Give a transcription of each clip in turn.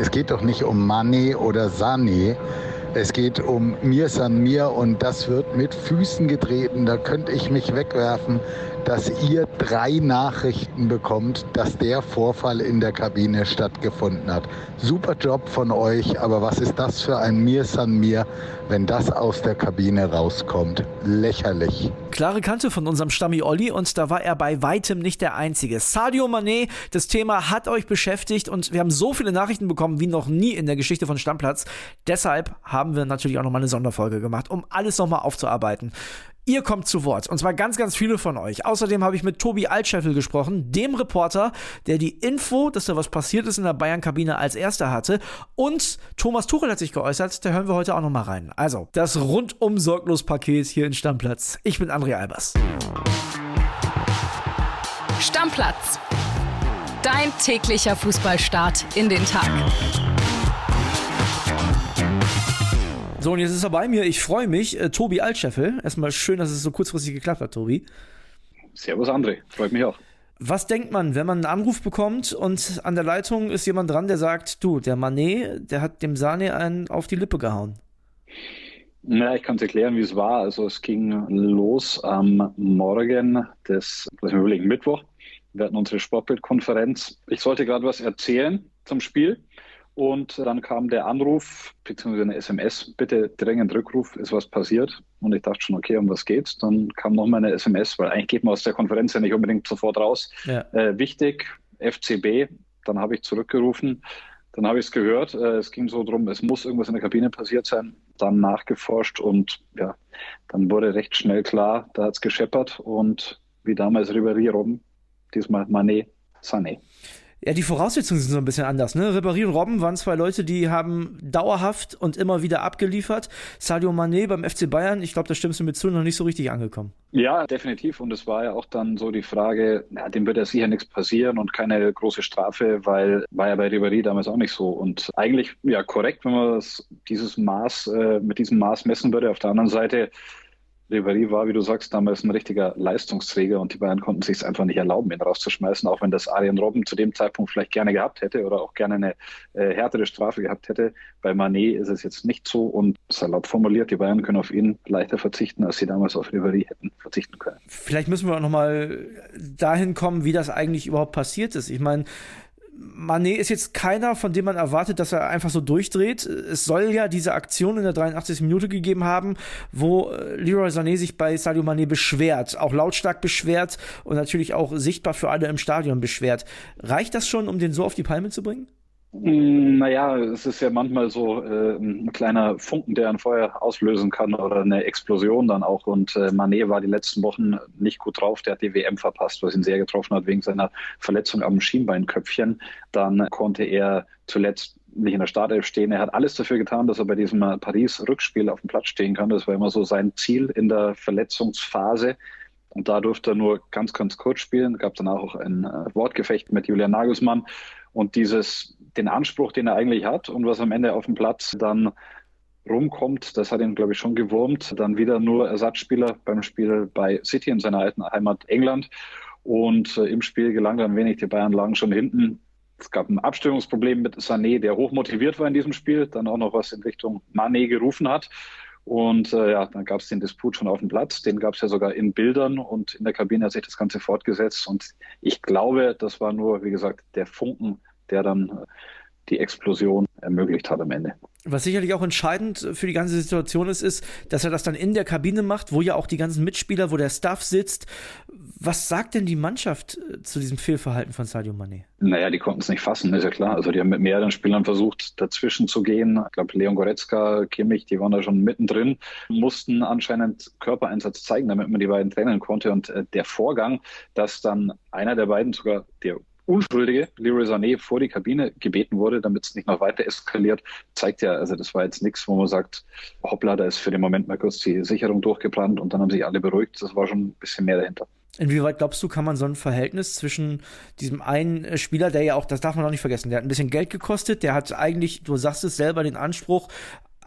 Es geht doch nicht um Mane oder Sane. Es geht um Mir San Mir und das wird mit Füßen getreten. Da könnte ich mich wegwerfen dass ihr drei Nachrichten bekommt, dass der Vorfall in der Kabine stattgefunden hat. Super Job von euch, aber was ist das für ein Mir San Mir, wenn das aus der Kabine rauskommt? Lächerlich. Klare Kante von unserem Stammi Olli und da war er bei weitem nicht der Einzige. Sadio Mané, das Thema hat euch beschäftigt und wir haben so viele Nachrichten bekommen wie noch nie in der Geschichte von Stammplatz. Deshalb haben wir natürlich auch nochmal eine Sonderfolge gemacht, um alles nochmal aufzuarbeiten. Ihr kommt zu Wort. Und zwar ganz, ganz viele von euch. Außerdem habe ich mit Tobi Altscheffel gesprochen, dem Reporter, der die Info, dass da was passiert ist in der Bayern-Kabine als erster hatte. Und Thomas Tuchel hat sich geäußert. Da hören wir heute auch noch mal rein. Also, das rundum sorglos Paket hier in Stammplatz. Ich bin André Albers. Stammplatz. Dein täglicher Fußballstart in den Tag. So, und jetzt ist er bei mir. Ich freue mich. Äh, Tobi Altscheffel. Erstmal schön, dass es so kurzfristig geklappt hat, Tobi. Servus, André. Freut mich auch. Was denkt man, wenn man einen Anruf bekommt und an der Leitung ist jemand dran, der sagt, du, der Manet, der hat dem Sane einen auf die Lippe gehauen? Na, ich kann es erklären, wie es war. Also es ging los am Morgen des, lass mich überlegen, Mittwoch. Wir hatten unsere Sportbildkonferenz. Ich sollte gerade was erzählen zum Spiel. Und dann kam der Anruf, beziehungsweise eine SMS, bitte dringend Rückruf, ist was passiert. Und ich dachte schon, okay, um was geht's? Dann kam nochmal eine SMS, weil eigentlich geht man aus der Konferenz ja nicht unbedingt sofort raus. Ja. Äh, wichtig, FCB, dann habe ich zurückgerufen. Dann habe ich es gehört. Äh, es ging so darum, es muss irgendwas in der Kabine passiert sein. Dann nachgeforscht und ja, dann wurde recht schnell klar, da hat es gescheppert und wie damals Ribéry Robben, diesmal Manet, Sané. Ja, die Voraussetzungen sind so ein bisschen anders. Ne? Ribéry und Robben waren zwei Leute, die haben dauerhaft und immer wieder abgeliefert. Sadio Mané beim FC Bayern, ich glaube, da stimmst du mir zu, noch nicht so richtig angekommen. Ja, definitiv. Und es war ja auch dann so die Frage, na, dem wird ja sicher nichts passieren und keine große Strafe, weil war ja bei Ribéry damals auch nicht so. Und eigentlich ja korrekt, wenn man das, dieses Maß äh, mit diesem Maß messen würde. Auf der anderen Seite Ribéry war, wie du sagst, damals ein richtiger Leistungsträger und die Bayern konnten sich es einfach nicht erlauben, ihn rauszuschmeißen, auch wenn das Arjen Robben zu dem Zeitpunkt vielleicht gerne gehabt hätte oder auch gerne eine äh, härtere Strafe gehabt hätte. Bei Manet ist es jetzt nicht so und salopp formuliert, die Bayern können auf ihn leichter verzichten, als sie damals auf Ribéry hätten verzichten können. Vielleicht müssen wir auch nochmal dahin kommen, wie das eigentlich überhaupt passiert ist. Ich meine, Manet ist jetzt keiner, von dem man erwartet, dass er einfach so durchdreht. Es soll ja diese Aktion in der 83. Minute gegeben haben, wo äh, Leroy Sané sich bei Sadio Mané beschwert, auch lautstark beschwert und natürlich auch sichtbar für alle im Stadion beschwert. Reicht das schon, um den so auf die Palme zu bringen? Mm, naja, es ist ja manchmal so äh, ein kleiner Funken, der ein Feuer auslösen kann oder eine Explosion dann auch. Und äh, Manet war die letzten Wochen nicht gut drauf. Der hat die WM verpasst, was ihn sehr getroffen hat wegen seiner Verletzung am Schienbeinköpfchen. Dann konnte er zuletzt nicht in der Startelf stehen. Er hat alles dafür getan, dass er bei diesem Paris-Rückspiel auf dem Platz stehen kann. Das war immer so sein Ziel in der Verletzungsphase. Und da durfte er nur ganz, ganz kurz spielen. Gab danach auch ein äh, Wortgefecht mit Julian Nagelsmann. Und dieses den Anspruch, den er eigentlich hat und was am Ende auf dem Platz dann rumkommt, das hat ihn, glaube ich, schon gewurmt. Dann wieder nur Ersatzspieler beim Spiel bei City in seiner alten Heimat England. Und äh, im Spiel gelang dann wenig. Die Bayern lagen schon hinten. Es gab ein Abstimmungsproblem mit Sané, der hoch motiviert war in diesem Spiel, dann auch noch was in Richtung Mané gerufen hat. Und äh, ja, dann gab es den Disput schon auf dem Platz. Den gab es ja sogar in Bildern und in der Kabine hat sich das Ganze fortgesetzt. Und ich glaube, das war nur, wie gesagt, der Funken, der dann äh, die Explosion ermöglicht hat am Ende. Was sicherlich auch entscheidend für die ganze Situation ist, ist, dass er das dann in der Kabine macht, wo ja auch die ganzen Mitspieler, wo der Staff sitzt. Was sagt denn die Mannschaft äh, zu diesem Fehlverhalten von Sadio Mané? Naja, die konnten es nicht fassen, ist ja klar. Also die haben mit mehreren Spielern versucht, dazwischen zu gehen. Ich glaube, Leon Goretzka, Kimmich, die waren da schon mittendrin, mussten anscheinend Körpereinsatz zeigen, damit man die beiden trennen konnte. Und äh, der Vorgang, dass dann einer der beiden, sogar der Unschuldige, Leroy Sané, vor die Kabine gebeten wurde, damit es nicht noch weiter eskaliert, zeigt ja, also das war jetzt nichts, wo man sagt, hoppla, da ist für den Moment mal kurz die Sicherung durchgebrannt und dann haben sich alle beruhigt. Das war schon ein bisschen mehr dahinter. Inwieweit glaubst du, kann man so ein Verhältnis zwischen diesem einen Spieler, der ja auch, das darf man auch nicht vergessen, der hat ein bisschen Geld gekostet, der hat eigentlich, du sagst es selber, den Anspruch,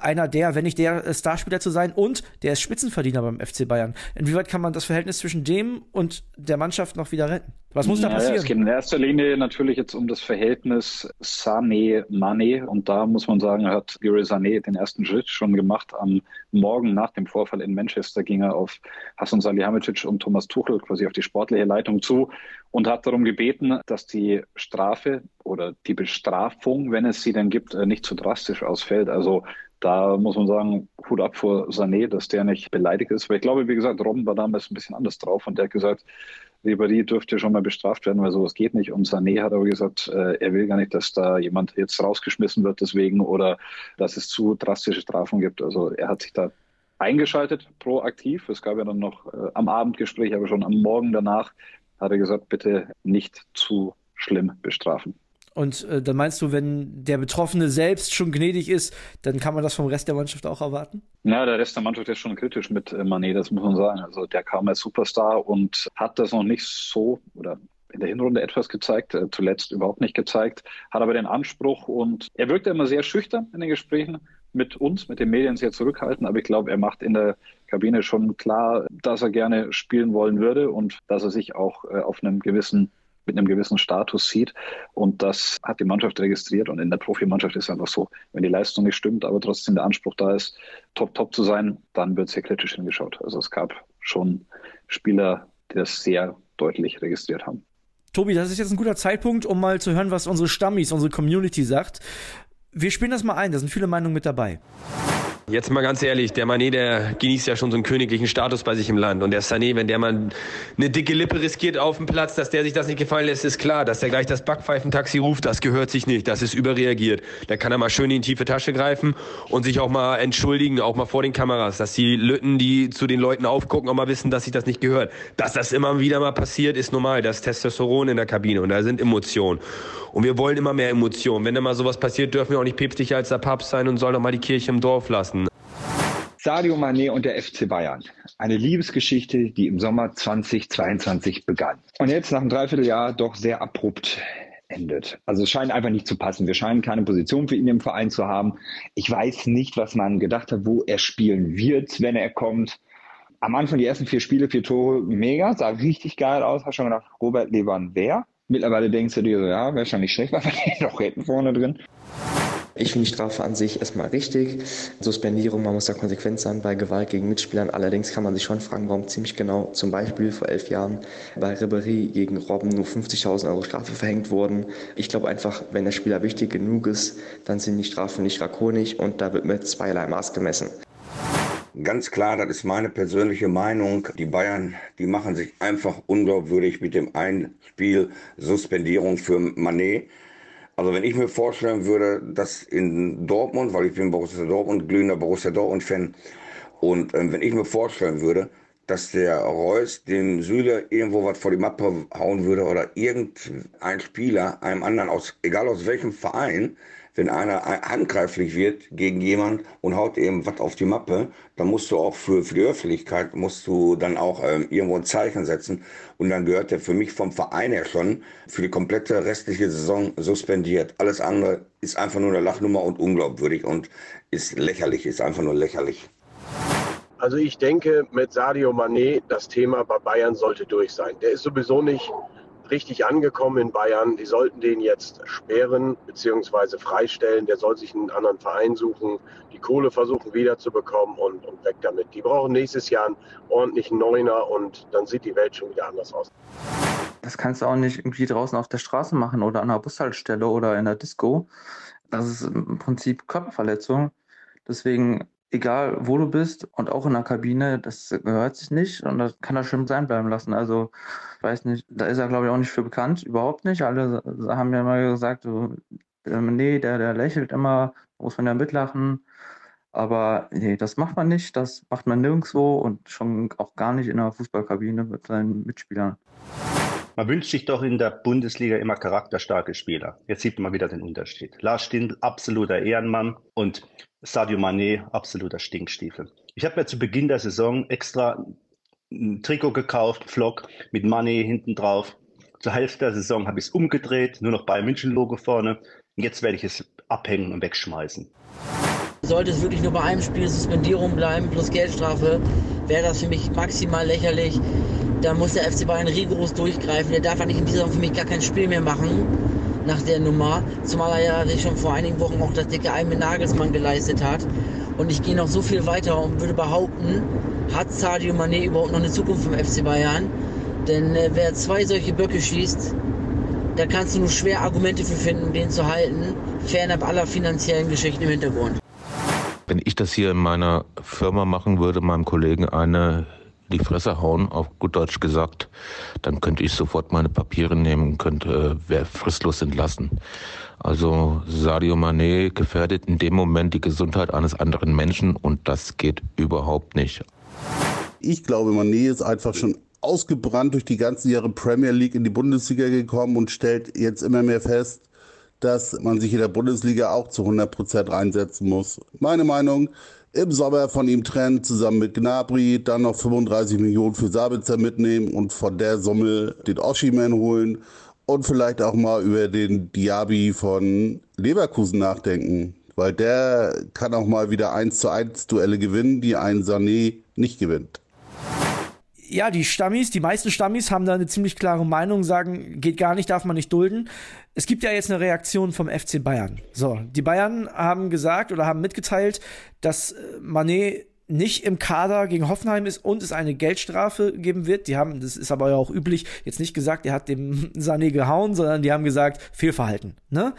einer der, wenn nicht der äh, Starspieler zu sein und der ist Spitzenverdiener beim FC Bayern. Inwieweit kann man das Verhältnis zwischen dem und der Mannschaft noch wieder retten? Was muss da passieren? Ja, es geht in erster Linie natürlich jetzt um das Verhältnis Sané-Mané und da muss man sagen, hat Giri Sané den ersten Schritt schon gemacht. Am Morgen nach dem Vorfall in Manchester ging er auf Hassan Salihamidzic und Thomas Tuchel quasi auf die sportliche Leitung zu und hat darum gebeten, dass die Strafe oder die Bestrafung, wenn es sie denn gibt, äh, nicht zu drastisch ausfällt. Also da muss man sagen, Hut ab vor Sané, dass der nicht beleidigt ist. Weil ich glaube, wie gesagt, Robben war damals ein bisschen anders drauf und der hat gesagt, Ribéry dürfte schon mal bestraft werden, weil sowas geht nicht. Und Sané hat aber gesagt, äh, er will gar nicht, dass da jemand jetzt rausgeschmissen wird deswegen oder dass es zu drastische Strafen gibt. Also er hat sich da eingeschaltet, proaktiv. Es gab ja dann noch äh, am Abendgespräch, aber schon am Morgen danach hat er gesagt, bitte nicht zu schlimm bestrafen. Und äh, dann meinst du, wenn der Betroffene selbst schon gnädig ist, dann kann man das vom Rest der Mannschaft auch erwarten? Ja, der Rest der Mannschaft ist schon kritisch mit äh, Mané, das muss man sagen. Also der kam als Superstar und hat das noch nicht so oder in der Hinrunde etwas gezeigt, äh, zuletzt überhaupt nicht gezeigt, hat aber den Anspruch und er wirkte immer sehr schüchtern in den Gesprächen mit uns, mit den Medien sehr zurückhaltend, aber ich glaube, er macht in der Kabine schon klar, dass er gerne spielen wollen würde und dass er sich auch äh, auf einem gewissen mit einem gewissen Status sieht. Und das hat die Mannschaft registriert. Und in der Profimannschaft ist es einfach so, wenn die Leistung nicht stimmt, aber trotzdem der Anspruch da ist, top, top zu sein, dann wird sehr kritisch hingeschaut. Also es gab schon Spieler, die das sehr deutlich registriert haben. Tobi, das ist jetzt ein guter Zeitpunkt, um mal zu hören, was unsere Stammis, unsere Community sagt. Wir spielen das mal ein, da sind viele Meinungen mit dabei. Jetzt mal ganz ehrlich, der Mané, der genießt ja schon so einen königlichen Status bei sich im Land. Und der Sané, wenn der mal eine dicke Lippe riskiert auf dem Platz, dass der sich das nicht gefallen lässt, ist klar. Dass der gleich das Backpfeifentaxi ruft, das gehört sich nicht. Das ist überreagiert. Da kann er mal schön in die tiefe Tasche greifen und sich auch mal entschuldigen, auch mal vor den Kameras. Dass die Lütten, die zu den Leuten aufgucken, auch mal wissen, dass sich das nicht gehört. Dass das immer wieder mal passiert, ist normal. Das ist Testosteron in der Kabine und da sind Emotionen. Und wir wollen immer mehr Emotionen. Wenn da mal sowas passiert, dürfen wir auch nicht päpstlicher als der Papst sein und sollen auch mal die Kirche im Dorf lassen. Sadio Mané und der FC Bayern. Eine Liebesgeschichte, die im Sommer 2022 begann. Und jetzt nach einem Dreivierteljahr doch sehr abrupt endet. Also es scheint einfach nicht zu passen. Wir scheinen keine Position für ihn im Verein zu haben. Ich weiß nicht, was man gedacht hat, wo er spielen wird, wenn er kommt. Am Anfang die ersten vier Spiele, vier Tore, mega, sah richtig geil aus. Hast schon gedacht, Robert Levern wer? Mittlerweile denkst du dir so, ja, wäre schon nicht schlecht, weil wir den noch hätten vorne drin. Ich finde die Strafe an sich erstmal richtig. Suspendierung, man muss da konsequent sein bei Gewalt gegen Mitspielern. Allerdings kann man sich schon fragen, warum ziemlich genau zum Beispiel vor elf Jahren bei Ribéry gegen Robben nur 50.000 Euro Strafe verhängt wurden. Ich glaube einfach, wenn der Spieler wichtig genug ist, dann sind die Strafen nicht drakonisch und da wird mit zweierlei Maß gemessen. Ganz klar, das ist meine persönliche Meinung. Die Bayern, die machen sich einfach unglaubwürdig mit dem Einspiel Suspendierung für Manet. Also wenn ich mir vorstellen würde, dass in Dortmund, weil ich bin Borussia Dortmund, glühender Borussia Dortmund-Fan, und äh, wenn ich mir vorstellen würde, dass der Reus dem Süle irgendwo was vor die Mappe hauen würde oder irgendein Spieler einem anderen aus, egal aus welchem Verein, wenn einer handgreiflich wird gegen jemand und haut eben was auf die Mappe, dann musst du auch für, für die Öffentlichkeit, musst du dann auch ähm, irgendwo ein Zeichen setzen. Und dann gehört der für mich vom Verein her schon für die komplette restliche Saison suspendiert. Alles andere ist einfach nur eine Lachnummer und unglaubwürdig und ist lächerlich, ist einfach nur lächerlich. Also ich denke, mit Sadio Mané, das Thema bei Bayern sollte durch sein. Der ist sowieso nicht richtig angekommen in Bayern. Die sollten den jetzt sperren bzw. freistellen. Der soll sich einen anderen Verein suchen, die Kohle versuchen wiederzubekommen und, und weg damit. Die brauchen nächstes Jahr einen ordentlichen Neuner und dann sieht die Welt schon wieder anders aus. Das kannst du auch nicht irgendwie draußen auf der Straße machen oder an einer Bushaltestelle oder in der Disco. Das ist im Prinzip Körperverletzung. Deswegen egal wo du bist und auch in der Kabine, das gehört sich nicht und das kann er schön sein bleiben lassen. Also, weiß nicht, da ist er glaube ich auch nicht für bekannt, überhaupt nicht. Alle haben ja immer gesagt, ähm, nee, der, der lächelt immer, muss man ja mitlachen. Aber nee, das macht man nicht, das macht man nirgendwo und schon auch gar nicht in der Fußballkabine mit seinen Mitspielern. Man wünscht sich doch in der Bundesliga immer charakterstarke Spieler. Jetzt sieht man wieder den Unterschied. Lars Stindl, absoluter Ehrenmann und Sadio Mané, absoluter Stinkstiefel. Ich habe mir zu Beginn der Saison extra ein Trikot gekauft, Vlog mit Mané hinten drauf. Zur Hälfte der Saison habe ich es umgedreht, nur noch Bayern München Logo vorne. Jetzt werde ich es abhängen und wegschmeißen. Sollte es wirklich nur bei einem Spiel Suspendierung bleiben plus Geldstrafe, wäre das für mich maximal lächerlich. Da muss der FC Bayern rigoros durchgreifen. Der darf eigentlich in dieser Saison für mich gar kein Spiel mehr machen nach der Nummer. Zumal er ja sich schon vor einigen Wochen auch das dicke Ei mit Nagelsmann geleistet hat. Und ich gehe noch so viel weiter und würde behaupten, hat Sadio Mané überhaupt noch eine Zukunft im FC Bayern? Denn äh, wer zwei solche Böcke schießt, da kannst du nur schwer Argumente für finden, den zu halten, fernab aller finanziellen Geschichten im Hintergrund. Wenn ich das hier in meiner Firma machen würde, meinem Kollegen eine die Fresse hauen, auf gut Deutsch gesagt, dann könnte ich sofort meine Papiere nehmen könnte äh, fristlos entlassen. Also Sadio Mané gefährdet in dem Moment die Gesundheit eines anderen Menschen und das geht überhaupt nicht. Ich glaube, Mané ist einfach schon ausgebrannt durch die ganzen Jahre Premier League in die Bundesliga gekommen und stellt jetzt immer mehr fest, dass man sich in der Bundesliga auch zu 100 Prozent reinsetzen muss. Meine Meinung, im Sommer von ihm trennen, zusammen mit Gnabry, dann noch 35 Millionen für Sabitzer mitnehmen und von der Summe den Oshiman holen und vielleicht auch mal über den Diaby von Leverkusen nachdenken, weil der kann auch mal wieder 1 zu 1 Duelle gewinnen, die ein Sané nicht gewinnt ja, die Stammis, die meisten Stammis haben da eine ziemlich klare Meinung, sagen, geht gar nicht, darf man nicht dulden. Es gibt ja jetzt eine Reaktion vom FC Bayern. So, die Bayern haben gesagt oder haben mitgeteilt, dass äh, Manet nicht im Kader gegen Hoffenheim ist und es eine Geldstrafe geben wird. Die haben, das ist aber ja auch üblich, jetzt nicht gesagt, er hat dem Sané gehauen, sondern die haben gesagt, Fehlverhalten. Ne?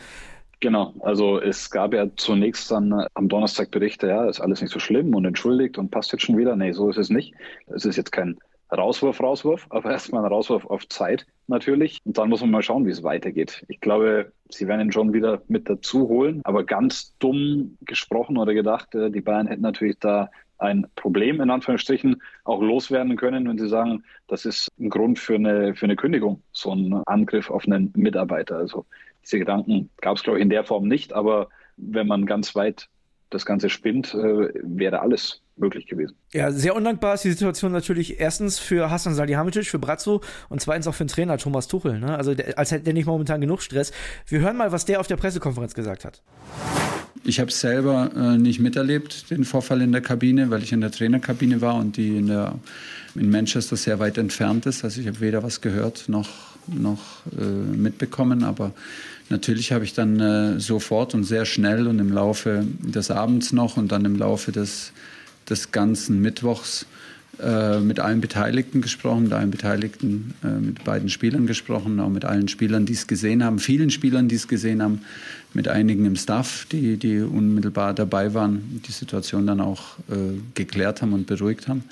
Genau, also es gab ja zunächst dann äh, am Donnerstag Berichte, ja, ist alles nicht so schlimm und entschuldigt und passt jetzt schon wieder. Nee, so ist es nicht. Es ist jetzt kein Rauswurf, Rauswurf, aber erstmal ein Rauswurf auf Zeit natürlich. Und dann muss man mal schauen, wie es weitergeht. Ich glaube, sie werden ihn schon wieder mit dazu holen, aber ganz dumm gesprochen oder gedacht, äh, die Bayern hätten natürlich da ein Problem in Anführungsstrichen auch loswerden können, wenn sie sagen, das ist ein Grund für eine, für eine Kündigung, so ein Angriff auf einen Mitarbeiter. Also diese Gedanken gab es, glaube ich, in der Form nicht, aber wenn man ganz weit das Ganze spinnt, äh, wäre alles möglich gewesen. Ja, sehr undankbar ist die Situation natürlich erstens für Hassan Salihamidzic, für Brazzo und zweitens auch für den Trainer Thomas Tuchel. Ne? Also der, als hätte der nicht momentan genug Stress. Wir hören mal, was der auf der Pressekonferenz gesagt hat. Ich habe selber äh, nicht miterlebt, den Vorfall in der Kabine, weil ich in der Trainerkabine war und die in, der, in Manchester sehr weit entfernt ist. Also ich habe weder was gehört noch, noch äh, mitbekommen, aber Natürlich habe ich dann äh, sofort und sehr schnell und im Laufe des Abends noch und dann im Laufe des, des ganzen Mittwochs äh, mit allen Beteiligten gesprochen, mit allen Beteiligten, äh, mit beiden Spielern gesprochen, auch mit allen Spielern, die es gesehen haben, vielen Spielern, die es gesehen haben, mit einigen im Staff, die, die unmittelbar dabei waren, die Situation dann auch äh, geklärt haben und beruhigt haben.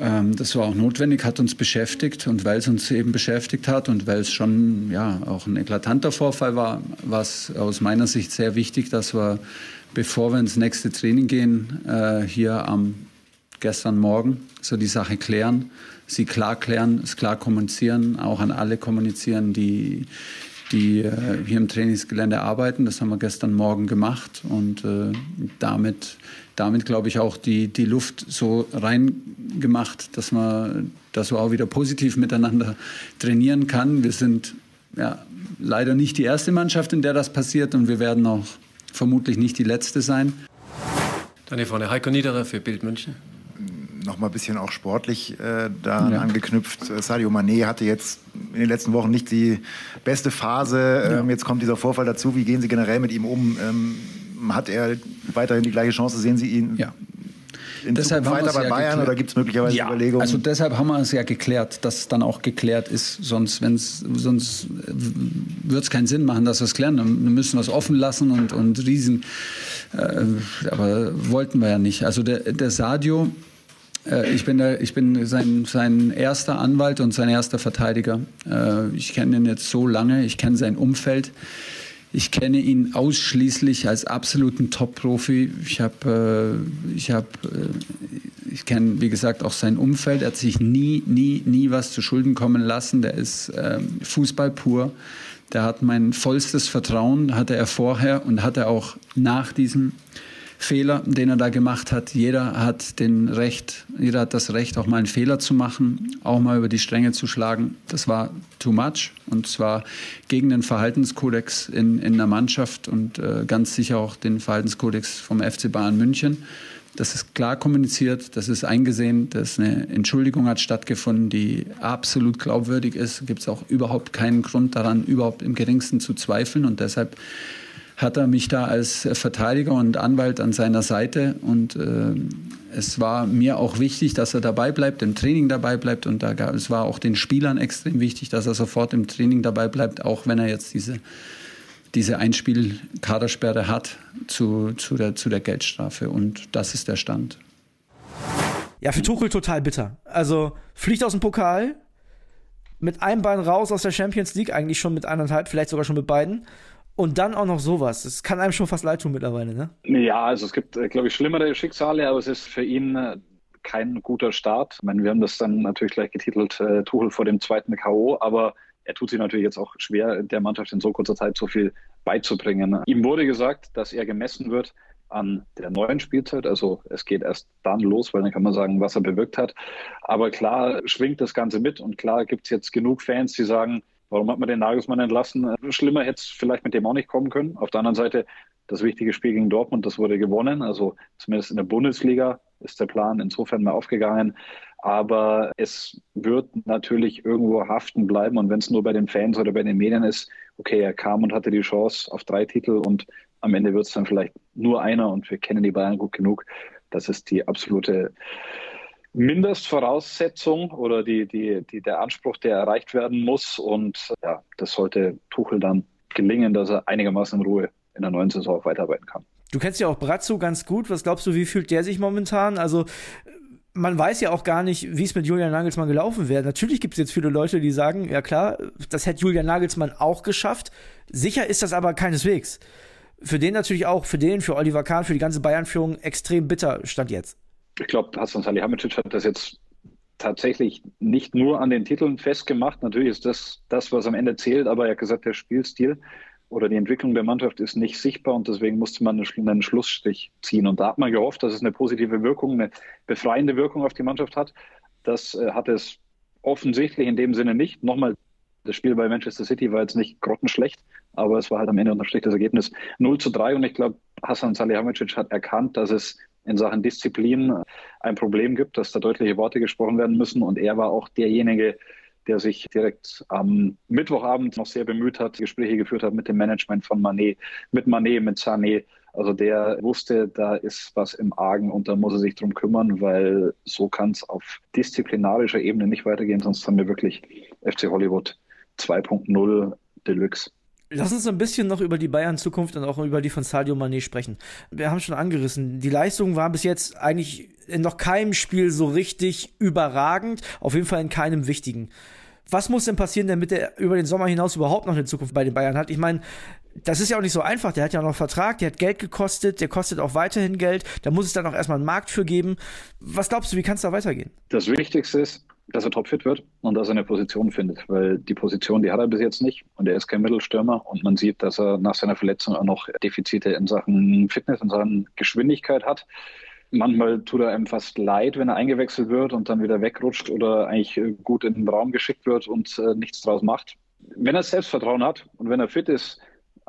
Ähm, das war auch notwendig, hat uns beschäftigt und weil es uns eben beschäftigt hat und weil es schon ja, auch ein eklatanter Vorfall war, war es aus meiner Sicht sehr wichtig, dass wir, bevor wir ins nächste Training gehen, äh, hier am gestern Morgen so die Sache klären, sie klar klären, es klar kommunizieren, auch an alle kommunizieren, die, die äh, hier im Trainingsgelände arbeiten. Das haben wir gestern Morgen gemacht und äh, damit damit, glaube ich, auch die, die Luft so reingemacht, dass man das so auch wieder positiv miteinander trainieren kann. Wir sind ja, leider nicht die erste Mannschaft, in der das passiert und wir werden auch vermutlich nicht die letzte sein. Dann hier vorne Heiko Niederer für Bild München noch mal ein bisschen auch sportlich äh, daran ja. angeknüpft. Sadio Mané hatte jetzt in den letzten Wochen nicht die beste Phase. Ja. Ähm, jetzt kommt dieser Vorfall dazu. Wie gehen Sie generell mit ihm um? Ähm, hat er weiterhin die gleiche Chance? Sehen Sie ihn ja. in deshalb Zukunft weiter bei ja Bayern geklärt. oder gibt es möglicherweise ja, Überlegungen? Also deshalb haben wir es ja geklärt, dass es dann auch geklärt ist. Sonst, wenn's, sonst wird es keinen Sinn machen, dass wir es klären. Dann müssen wir es offen lassen und, und riesen. Äh, aber wollten wir ja nicht. Also der, der Sadio, äh, ich bin, der, ich bin sein, sein erster Anwalt und sein erster Verteidiger. Äh, ich kenne ihn jetzt so lange, ich kenne sein Umfeld. Ich kenne ihn ausschließlich als absoluten Top-Profi. Ich habe, äh, ich habe, äh, ich kenne, wie gesagt, auch sein Umfeld. Er hat sich nie, nie, nie was zu Schulden kommen lassen. Der ist äh, Fußball pur. Der hat mein vollstes Vertrauen, hatte er vorher und hatte auch nach diesem Fehler, den er da gemacht hat. Jeder hat den Recht, jeder hat das Recht, auch mal einen Fehler zu machen, auch mal über die Stränge zu schlagen. Das war too much und zwar gegen den Verhaltenskodex in, in der Mannschaft und äh, ganz sicher auch den Verhaltenskodex vom FC Bayern München. Das ist klar kommuniziert, das ist eingesehen, dass eine Entschuldigung hat stattgefunden, die absolut glaubwürdig ist. Gibt es auch überhaupt keinen Grund daran, überhaupt im geringsten zu zweifeln. Und deshalb hat er mich da als Verteidiger und Anwalt an seiner Seite. Und äh, es war mir auch wichtig, dass er dabei bleibt, im Training dabei bleibt. Und da es war auch den Spielern extrem wichtig, dass er sofort im Training dabei bleibt, auch wenn er jetzt diese, diese Einspiel-Kadersperre hat zu, zu, der, zu der Geldstrafe. Und das ist der Stand. Ja, für Tuchel total bitter. Also fliegt aus dem Pokal, mit einem Bein raus aus der Champions League, eigentlich schon mit eineinhalb, vielleicht sogar schon mit beiden. Und dann auch noch sowas. Das kann einem schon fast leid tun mittlerweile, ne? Ja, also es gibt, äh, glaube ich, schlimmere Schicksale, aber es ist für ihn äh, kein guter Start. Ich meine, wir haben das dann natürlich gleich getitelt, äh, Tuchel vor dem zweiten K.O., aber er tut sich natürlich jetzt auch schwer, der Mannschaft in so kurzer Zeit so viel beizubringen. Ihm wurde gesagt, dass er gemessen wird an der neuen Spielzeit. Also es geht erst dann los, weil dann kann man sagen, was er bewirkt hat. Aber klar schwingt das Ganze mit und klar gibt es jetzt genug Fans, die sagen, Warum hat man den Nagelsmann entlassen? Schlimmer hätte es vielleicht mit dem auch nicht kommen können. Auf der anderen Seite, das wichtige Spiel gegen Dortmund, das wurde gewonnen. Also zumindest in der Bundesliga ist der Plan insofern mal aufgegangen. Aber es wird natürlich irgendwo haften bleiben. Und wenn es nur bei den Fans oder bei den Medien ist, okay, er kam und hatte die Chance auf drei Titel und am Ende wird es dann vielleicht nur einer und wir kennen die Bayern gut genug. Das ist die absolute Mindestvoraussetzung oder die, die, die, der Anspruch, der erreicht werden muss. Und ja, das sollte Tuchel dann gelingen, dass er einigermaßen in Ruhe in der neuen Saison weiterarbeiten kann. Du kennst ja auch Brazzo ganz gut. Was glaubst du, wie fühlt der sich momentan? Also man weiß ja auch gar nicht, wie es mit Julian Nagelsmann gelaufen wäre. Natürlich gibt es jetzt viele Leute, die sagen, ja klar, das hätte Julian Nagelsmann auch geschafft. Sicher ist das aber keineswegs. Für den natürlich auch, für den, für Oliver Kahn, für die ganze Bayern-Führung extrem bitter stand jetzt ich glaube, Hassan Salihamidzic hat das jetzt tatsächlich nicht nur an den Titeln festgemacht. Natürlich ist das das, was am Ende zählt, aber er hat gesagt, der Spielstil oder die Entwicklung der Mannschaft ist nicht sichtbar und deswegen musste man einen Schlussstrich ziehen. Und da hat man gehofft, dass es eine positive Wirkung, eine befreiende Wirkung auf die Mannschaft hat. Das äh, hat es offensichtlich in dem Sinne nicht. Nochmal, das Spiel bei Manchester City war jetzt nicht grottenschlecht, aber es war halt am Ende Strich das Ergebnis 0 zu 3 und ich glaube, Hassan Salihamidzic hat erkannt, dass es in Sachen Disziplin ein Problem gibt, dass da deutliche Worte gesprochen werden müssen. Und er war auch derjenige, der sich direkt am Mittwochabend noch sehr bemüht hat, Gespräche geführt hat mit dem Management von Manet, mit Manet, mit Sané. Also der wusste, da ist was im Argen und da muss er sich drum kümmern, weil so kann es auf disziplinarischer Ebene nicht weitergehen, sonst haben wir wirklich FC Hollywood 2.0 Deluxe. Lass uns ein bisschen noch über die Bayern-Zukunft und auch über die von Sadio Mané sprechen. Wir haben schon angerissen, die Leistung war bis jetzt eigentlich in noch keinem Spiel so richtig überragend, auf jeden Fall in keinem wichtigen. Was muss denn passieren, damit er über den Sommer hinaus überhaupt noch eine Zukunft bei den Bayern hat? Ich meine, das ist ja auch nicht so einfach. Der hat ja noch einen Vertrag, der hat Geld gekostet, der kostet auch weiterhin Geld. Da muss es dann auch erstmal einen Markt für geben. Was glaubst du, wie kann es da weitergehen? Das Wichtigste ist, dass er topfit wird und dass er eine Position findet, weil die Position, die hat er bis jetzt nicht und er ist kein Mittelstürmer und man sieht, dass er nach seiner Verletzung auch noch Defizite in Sachen Fitness, in Sachen Geschwindigkeit hat. Manchmal tut er einem fast leid, wenn er eingewechselt wird und dann wieder wegrutscht oder eigentlich gut in den Raum geschickt wird und äh, nichts draus macht. Wenn er Selbstvertrauen hat und wenn er fit ist,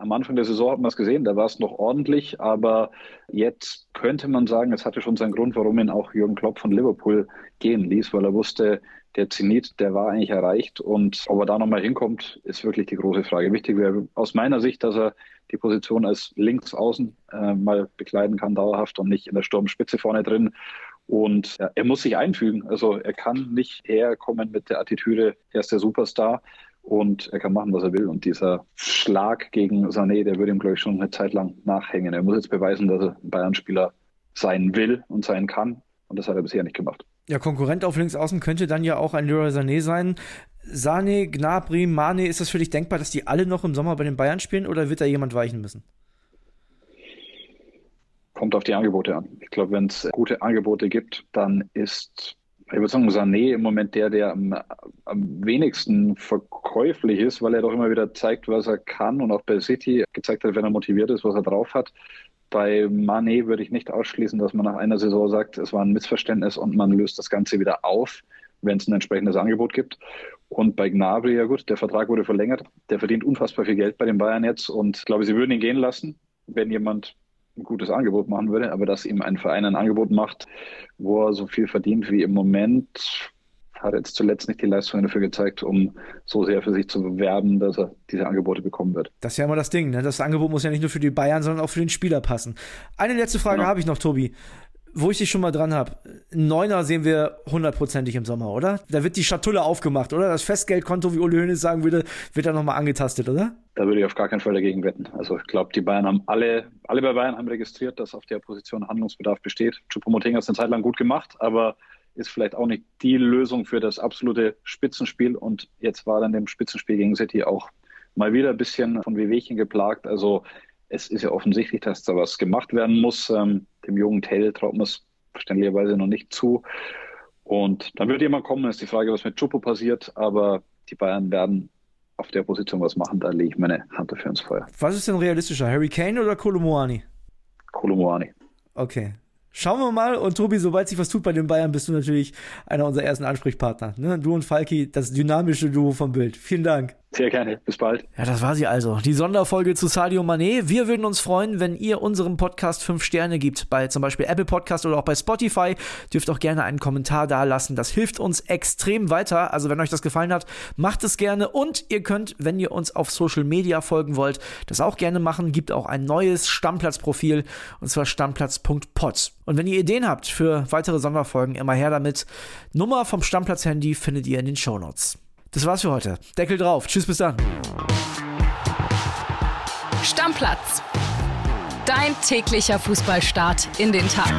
am Anfang der Saison hat man es gesehen, da war es noch ordentlich, aber jetzt könnte man sagen, es hatte schon seinen Grund, warum ihn auch Jürgen Klopp von Liverpool gehen ließ, weil er wusste, der Zenit, der war eigentlich erreicht und ob er da nochmal hinkommt, ist wirklich die große Frage. Wichtig wäre aus meiner Sicht, dass er die Position als Linksaußen äh, mal bekleiden kann, dauerhaft und nicht in der Sturmspitze vorne drin. Und ja, er muss sich einfügen. Also er kann nicht herkommen mit der Attitüde, er ist der Superstar und er kann machen, was er will. Und dieser Schlag gegen Sané, der würde ihm, glaube ich, schon eine Zeit lang nachhängen. Er muss jetzt beweisen, dass er Bayern-Spieler sein will und sein kann. Und das hat er bisher nicht gemacht. Ja, Konkurrent auf links außen könnte dann ja auch ein Leroy Sané sein. Sané, Gnabry, Mane, ist das für dich denkbar, dass die alle noch im Sommer bei den Bayern spielen oder wird da jemand weichen müssen? Kommt auf die Angebote an. Ich glaube, wenn es gute Angebote gibt, dann ist ich würde sagen, Sané im Moment der, der am, am, wenigsten verkäuflich ist, weil er doch immer wieder zeigt, was er kann und auch bei City gezeigt hat, wenn er motiviert ist, was er drauf hat. Bei Mané würde ich nicht ausschließen, dass man nach einer Saison sagt, es war ein Missverständnis und man löst das Ganze wieder auf, wenn es ein entsprechendes Angebot gibt. Und bei Gnabry, ja gut, der Vertrag wurde verlängert. Der verdient unfassbar viel Geld bei den Bayern jetzt und ich glaube, sie würden ihn gehen lassen, wenn jemand ein gutes Angebot machen würde. Aber dass ihm ein Verein ein Angebot macht, wo er so viel verdient wie im Moment, hat jetzt zuletzt nicht die Leistung dafür gezeigt, um so sehr für sich zu bewerben, dass er diese Angebote bekommen wird. Das ist ja immer das Ding. Ne? Das Angebot muss ja nicht nur für die Bayern, sondern auch für den Spieler passen. Eine letzte Frage genau. habe ich noch, Tobi. Wo ich dich schon mal dran habe. Neuner sehen wir hundertprozentig im Sommer, oder? Da wird die Schatulle aufgemacht, oder? Das Festgeldkonto, wie Uli Hoeneß sagen würde, wird da nochmal angetastet, oder? Da würde ich auf gar keinen Fall dagegen wetten. Also ich glaube, die Bayern haben alle, alle bei Bayern haben registriert, dass auf der Position Handlungsbedarf besteht. Choupo-Moting hat es eine Zeit lang gut gemacht, aber ist vielleicht auch nicht die Lösung für das absolute Spitzenspiel. Und jetzt war dann dem Spitzenspiel gegen City auch mal wieder ein bisschen von Wehwehchen geplagt. Also es ist ja offensichtlich, dass da was gemacht werden muss. Ähm, dem jungen Tell traut man es verständlicherweise noch nicht zu. Und dann wird jemand kommen, ist die Frage, was mit Chupo passiert. Aber die Bayern werden auf der Position was machen. Da lege ich meine Hand dafür ins Feuer. Was ist denn realistischer, Harry Kane oder Kolomoani? Kolomoani. Okay, Schauen wir mal. Und Tobi, sobald sich was tut bei den Bayern, bist du natürlich einer unserer ersten Ansprechpartner. Ne? Du und Falki, das dynamische Duo vom Bild. Vielen Dank. Sehr gerne. Bis bald. Ja, das war sie also. Die Sonderfolge zu Sadio Mané. Wir würden uns freuen, wenn ihr unserem Podcast fünf Sterne gibt. Bei zum Beispiel Apple Podcast oder auch bei Spotify. Dürft auch gerne einen Kommentar da lassen. Das hilft uns extrem weiter. Also wenn euch das gefallen hat, macht es gerne. Und ihr könnt, wenn ihr uns auf Social Media folgen wollt, das auch gerne machen. Gibt auch ein neues Stammplatzprofil. Und zwar stammplatz.pod. Und wenn ihr Ideen habt für weitere Sonderfolgen, immer her damit. Nummer vom Stammplatz-Handy findet ihr in den Show Notes. Das war's für heute. Deckel drauf. Tschüss, bis dann. Stammplatz. Dein täglicher Fußballstart in den Tag.